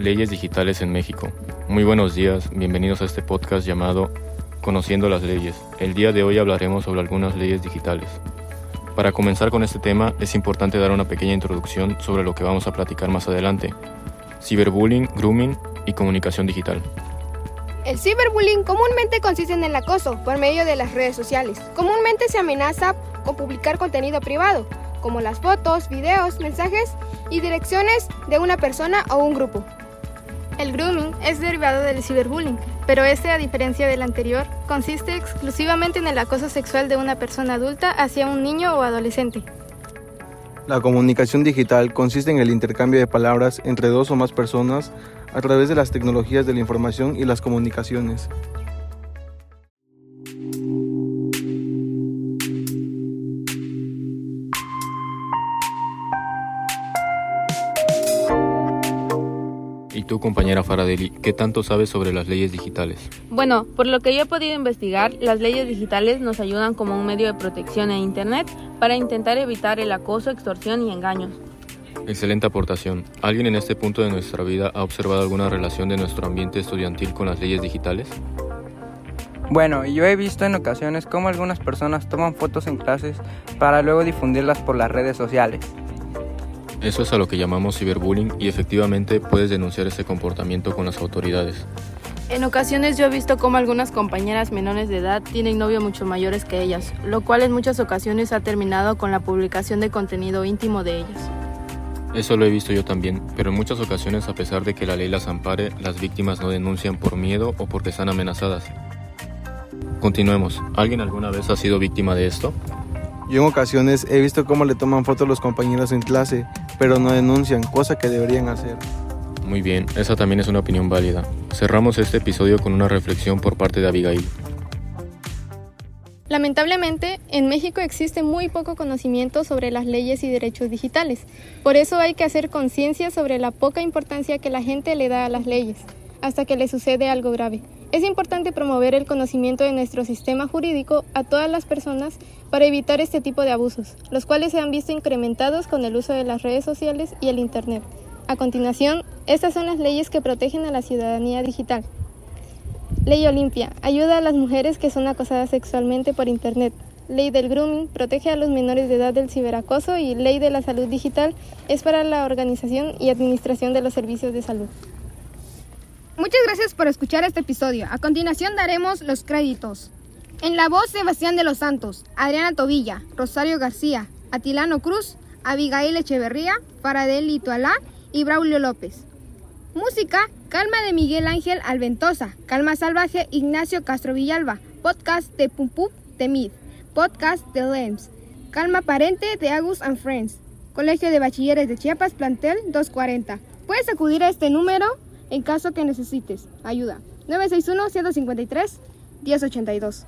Leyes digitales en México. Muy buenos días, bienvenidos a este podcast llamado Conociendo las leyes. El día de hoy hablaremos sobre algunas leyes digitales. Para comenzar con este tema es importante dar una pequeña introducción sobre lo que vamos a platicar más adelante. Ciberbullying, grooming y comunicación digital. El ciberbullying comúnmente consiste en el acoso por medio de las redes sociales. Comúnmente se amenaza con publicar contenido privado, como las fotos, videos, mensajes y direcciones de una persona o un grupo. El grooming es derivado del ciberbullying, pero este, a diferencia del anterior, consiste exclusivamente en el acoso sexual de una persona adulta hacia un niño o adolescente. La comunicación digital consiste en el intercambio de palabras entre dos o más personas a través de las tecnologías de la información y las comunicaciones. Y tú, compañera Faradeli, ¿qué tanto sabes sobre las leyes digitales? Bueno, por lo que yo he podido investigar, las leyes digitales nos ayudan como un medio de protección en Internet para intentar evitar el acoso, extorsión y engaños. Excelente aportación. ¿Alguien en este punto de nuestra vida ha observado alguna relación de nuestro ambiente estudiantil con las leyes digitales? Bueno, yo he visto en ocasiones cómo algunas personas toman fotos en clases para luego difundirlas por las redes sociales. Eso es a lo que llamamos ciberbullying y efectivamente puedes denunciar ese comportamiento con las autoridades. En ocasiones yo he visto cómo algunas compañeras menores de edad tienen novios mucho mayores que ellas, lo cual en muchas ocasiones ha terminado con la publicación de contenido íntimo de ellas. Eso lo he visto yo también, pero en muchas ocasiones a pesar de que la ley las ampare, las víctimas no denuncian por miedo o porque están amenazadas. Continuemos. ¿Alguien alguna vez ha sido víctima de esto? Yo en ocasiones he visto cómo le toman fotos los compañeros en clase, pero no denuncian, cosa que deberían hacer. Muy bien, esa también es una opinión válida. Cerramos este episodio con una reflexión por parte de Abigail. Lamentablemente, en México existe muy poco conocimiento sobre las leyes y derechos digitales. Por eso hay que hacer conciencia sobre la poca importancia que la gente le da a las leyes, hasta que le sucede algo grave. Es importante promover el conocimiento de nuestro sistema jurídico a todas las personas para evitar este tipo de abusos, los cuales se han visto incrementados con el uso de las redes sociales y el Internet. A continuación, estas son las leyes que protegen a la ciudadanía digital. Ley Olimpia ayuda a las mujeres que son acosadas sexualmente por Internet. Ley del Grooming protege a los menores de edad del ciberacoso y Ley de la Salud Digital es para la organización y administración de los servicios de salud. Muchas gracias por escuchar este episodio. A continuación daremos los créditos. En la voz Sebastián de los Santos, Adriana Tobilla, Rosario García, Atilano Cruz, Abigail Echeverría, Faradel Litualá y Braulio López. Música, Calma de Miguel Ángel Alventosa, Calma Salvaje Ignacio Castro Villalba, Podcast de Pum Pum de Mid, Podcast de Lems, Calma Parente de Agus and Friends, Colegio de Bachilleres de Chiapas Plantel 240. Puedes acudir a este número en caso que necesites ayuda. 961-153-1082.